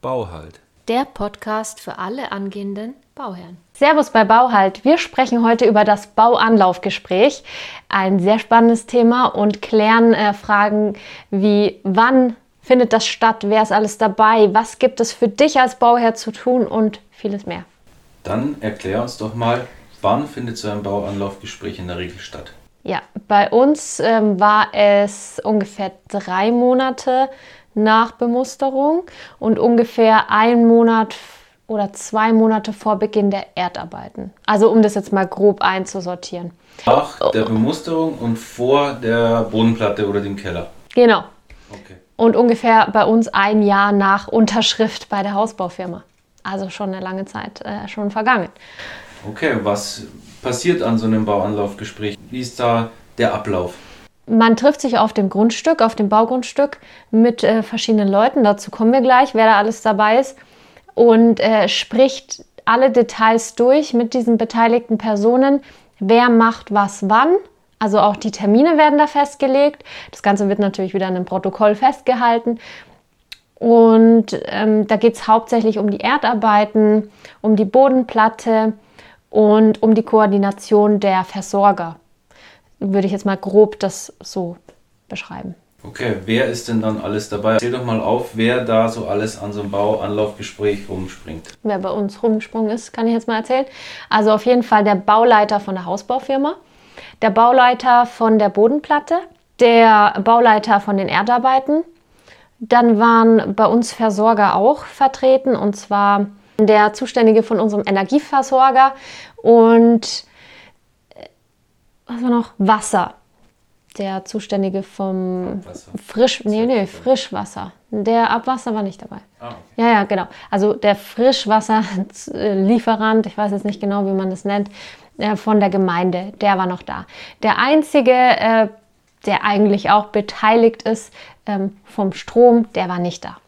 Bauhalt. Der Podcast für alle angehenden Bauherren. Servus bei Bauhalt. Wir sprechen heute über das Bauanlaufgespräch. Ein sehr spannendes Thema und klären äh, Fragen wie wann findet das statt, wer ist alles dabei, was gibt es für dich als Bauherr zu tun und vieles mehr. Dann erklär uns doch mal, wann findet so ein Bauanlaufgespräch in der Regel statt? Ja, bei uns ähm, war es ungefähr drei Monate nach Bemusterung und ungefähr ein Monat oder zwei Monate vor Beginn der Erdarbeiten. Also um das jetzt mal grob einzusortieren. Nach der Bemusterung und vor der Bodenplatte oder dem Keller. Genau. Okay. Und ungefähr bei uns ein Jahr nach Unterschrift bei der Hausbaufirma. Also schon eine lange Zeit äh, schon vergangen. Okay, was passiert an so einem Bauanlaufgespräch? Wie ist da der Ablauf? Man trifft sich auf dem Grundstück, auf dem Baugrundstück mit äh, verschiedenen Leuten. Dazu kommen wir gleich, wer da alles dabei ist. Und äh, spricht alle Details durch mit diesen beteiligten Personen. Wer macht was wann? Also auch die Termine werden da festgelegt. Das Ganze wird natürlich wieder in einem Protokoll festgehalten. Und ähm, da geht es hauptsächlich um die Erdarbeiten, um die Bodenplatte und um die Koordination der Versorger würde ich jetzt mal grob das so beschreiben. Okay, wer ist denn dann alles dabei? Erzähl doch mal auf, wer da so alles an so einem Bauanlaufgespräch rumspringt. Wer bei uns rumgesprungen ist, kann ich jetzt mal erzählen. Also auf jeden Fall der Bauleiter von der Hausbaufirma, der Bauleiter von der Bodenplatte, der Bauleiter von den Erdarbeiten. Dann waren bei uns Versorger auch vertreten und zwar der Zuständige von unserem Energieversorger und was war noch? Wasser. Der Zuständige vom Frisch, nee, nee, Frischwasser. Der Abwasser war nicht dabei. Ah, okay. Ja, ja, genau. Also der Frischwasserlieferant, ich weiß jetzt nicht genau, wie man das nennt, äh, von der Gemeinde, der war noch da. Der einzige, äh, der eigentlich auch beteiligt ist ähm, vom Strom, der war nicht da.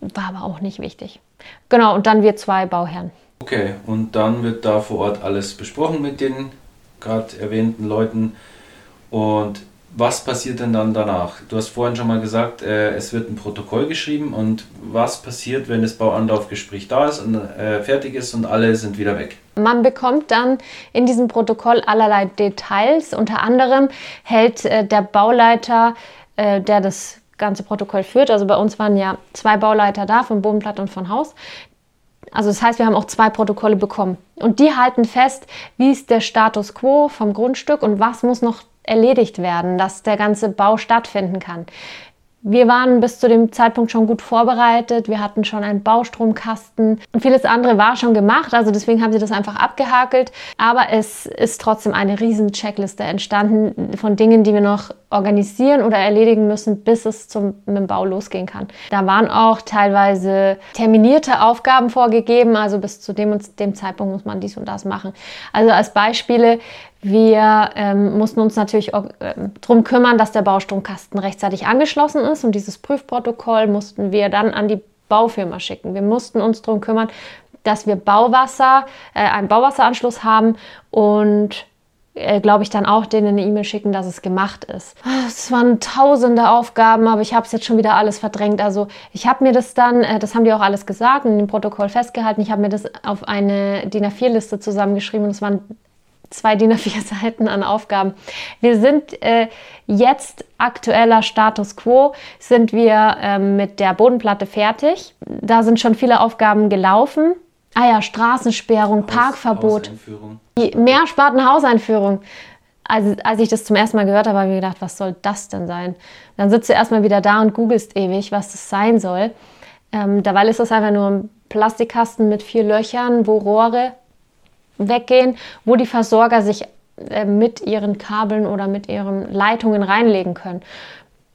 War aber auch nicht wichtig. Genau, und dann wir zwei Bauherren. Okay, und dann wird da vor Ort alles besprochen mit den gerade erwähnten Leuten. Und was passiert denn dann danach? Du hast vorhin schon mal gesagt, äh, es wird ein Protokoll geschrieben und was passiert, wenn das Bauanlaufgespräch da ist und äh, fertig ist und alle sind wieder weg? Man bekommt dann in diesem Protokoll allerlei Details. Unter anderem hält äh, der Bauleiter, äh, der das ganze Protokoll führt, also bei uns waren ja zwei Bauleiter da, von Bodenplatte und von Haus, also das heißt, wir haben auch zwei Protokolle bekommen. Und die halten fest, wie ist der Status quo vom Grundstück und was muss noch erledigt werden, dass der ganze Bau stattfinden kann. Wir waren bis zu dem Zeitpunkt schon gut vorbereitet. Wir hatten schon einen Baustromkasten und vieles andere war schon gemacht. Also deswegen haben sie das einfach abgehakelt. Aber es ist trotzdem eine riesen Checkliste entstanden von Dingen, die wir noch organisieren oder erledigen müssen, bis es zum, mit dem Bau losgehen kann. Da waren auch teilweise terminierte Aufgaben vorgegeben. Also bis zu dem und dem Zeitpunkt muss man dies und das machen. Also als Beispiele, wir ähm, mussten uns natürlich ähm, darum kümmern, dass der Baustromkasten rechtzeitig angeschlossen ist und dieses Prüfprotokoll mussten wir dann an die Baufirma schicken. Wir mussten uns darum kümmern, dass wir Bauwasser, äh, einen Bauwasseranschluss haben und äh, glaube ich, dann auch denen eine E-Mail schicken, dass es gemacht ist. Es waren tausende Aufgaben, aber ich habe es jetzt schon wieder alles verdrängt. Also ich habe mir das dann, äh, das haben die auch alles gesagt und im Protokoll festgehalten, ich habe mir das auf eine DIN A4-Liste zusammengeschrieben und es waren zwei DIN A4 Seiten an Aufgaben. Wir sind äh, jetzt aktueller Status quo, sind wir äh, mit der Bodenplatte fertig. Da sind schon viele Aufgaben gelaufen. Ah ja, Straßensperrung, Haus, Parkverbot, Mehrspartenhauseinführung. Also, als ich das zum ersten Mal gehört habe, habe ich mir gedacht, was soll das denn sein? Dann sitzt du erstmal wieder da und googelst ewig, was das sein soll. Ähm, dabei ist das einfach nur ein Plastikkasten mit vier Löchern, wo Rohre weggehen, wo die Versorger sich äh, mit ihren Kabeln oder mit ihren Leitungen reinlegen können.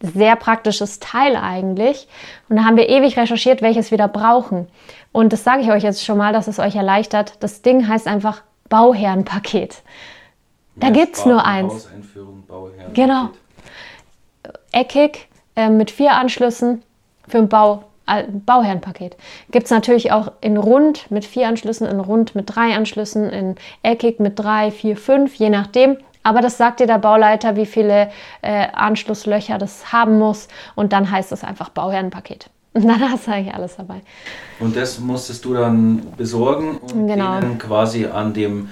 Sehr praktisches Teil eigentlich. Und da haben wir ewig recherchiert, welches wir da brauchen. Und das sage ich euch jetzt schon mal, dass es euch erleichtert. Das Ding heißt einfach Bauherrenpaket. Da gibt es nur eins. Genau. Eckig äh, mit vier Anschlüssen für den Bau Bauherrenpaket. Gibt es natürlich auch in rund mit vier Anschlüssen, in rund mit drei Anschlüssen, in eckig mit drei, vier, fünf, je nachdem. Aber das sagt dir der Bauleiter, wie viele äh, Anschlusslöcher das haben muss. Und dann heißt es einfach Bauherrenpaket. Und dann hast du eigentlich alles dabei. Und das musstest du dann besorgen und Genau. denen quasi an dem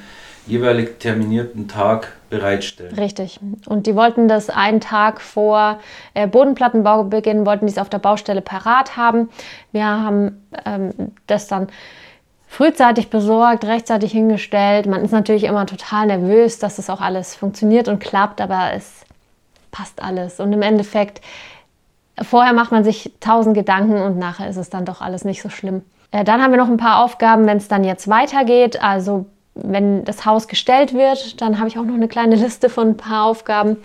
jeweilig terminierten Tag bereitstellen. Richtig. Und die wollten das einen Tag vor äh, Bodenplattenbaubeginn, wollten die es auf der Baustelle parat haben. Wir haben ähm, das dann frühzeitig besorgt, rechtzeitig hingestellt. Man ist natürlich immer total nervös, dass das auch alles funktioniert und klappt, aber es passt alles. Und im Endeffekt, vorher macht man sich tausend Gedanken und nachher ist es dann doch alles nicht so schlimm. Äh, dann haben wir noch ein paar Aufgaben, wenn es dann jetzt weitergeht. Also wenn das Haus gestellt wird, dann habe ich auch noch eine kleine Liste von ein paar Aufgaben,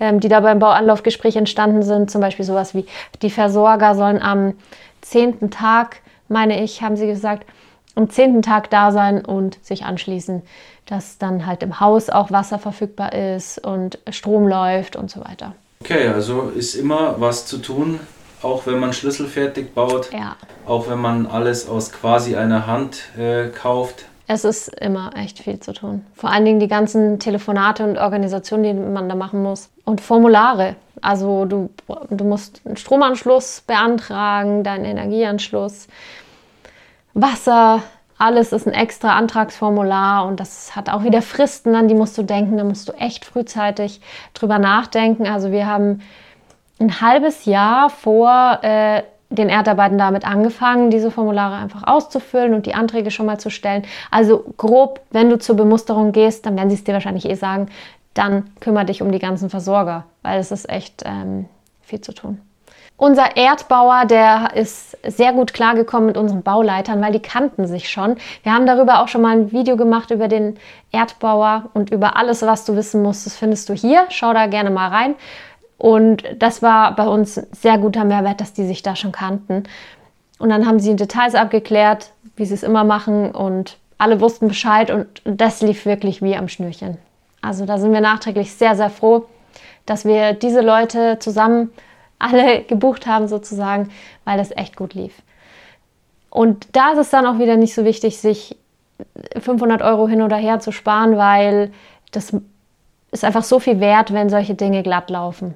ähm, die da beim Bauanlaufgespräch entstanden sind. Zum Beispiel sowas wie die Versorger sollen am zehnten Tag, meine ich, haben sie gesagt, am zehnten Tag da sein und sich anschließen, dass dann halt im Haus auch Wasser verfügbar ist und Strom läuft und so weiter. Okay, also ist immer was zu tun, auch wenn man schlüsselfertig baut, Ja, auch wenn man alles aus quasi einer Hand äh, kauft. Es ist immer echt viel zu tun. Vor allen Dingen die ganzen Telefonate und Organisationen, die man da machen muss. Und Formulare. Also du, du musst einen Stromanschluss beantragen, deinen Energieanschluss, Wasser, alles ist ein extra Antragsformular und das hat auch wieder Fristen, an die musst du denken. Da musst du echt frühzeitig drüber nachdenken. Also wir haben ein halbes Jahr vor äh, den Erdarbeiten damit angefangen, diese Formulare einfach auszufüllen und die Anträge schon mal zu stellen. Also grob, wenn du zur Bemusterung gehst, dann werden sie es dir wahrscheinlich eh sagen, dann kümmere dich um die ganzen Versorger, weil es ist echt ähm, viel zu tun. Unser Erdbauer, der ist sehr gut klargekommen mit unseren Bauleitern, weil die kannten sich schon. Wir haben darüber auch schon mal ein Video gemacht über den Erdbauer und über alles, was du wissen musst. Das findest du hier. Schau da gerne mal rein. Und das war bei uns sehr guter Mehrwert, dass die sich da schon kannten. Und dann haben sie Details abgeklärt, wie sie es immer machen und alle wussten Bescheid und das lief wirklich wie am Schnürchen. Also da sind wir nachträglich sehr, sehr froh, dass wir diese Leute zusammen alle gebucht haben sozusagen, weil das echt gut lief. Und da ist es dann auch wieder nicht so wichtig, sich 500 Euro hin oder her zu sparen, weil das ist einfach so viel wert, wenn solche Dinge glatt laufen.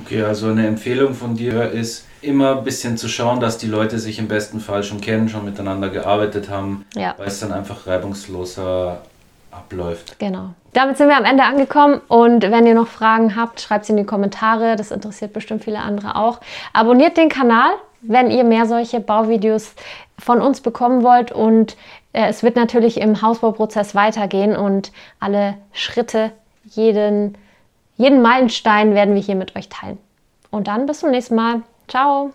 Okay, also eine Empfehlung von dir ist immer ein bisschen zu schauen, dass die Leute sich im besten Fall schon kennen, schon miteinander gearbeitet haben, Ja. weil es dann einfach reibungsloser abläuft. Genau. Damit sind wir am Ende angekommen und wenn ihr noch Fragen habt, schreibt sie in die Kommentare. Das interessiert bestimmt viele andere auch. Abonniert den Kanal, wenn ihr mehr solche Bauvideos von uns bekommen wollt und äh, es wird natürlich im Hausbauprozess weitergehen und alle Schritte, jeden, jeden Meilenstein werden wir hier mit euch teilen. Und dann bis zum nächsten Mal. Ciao!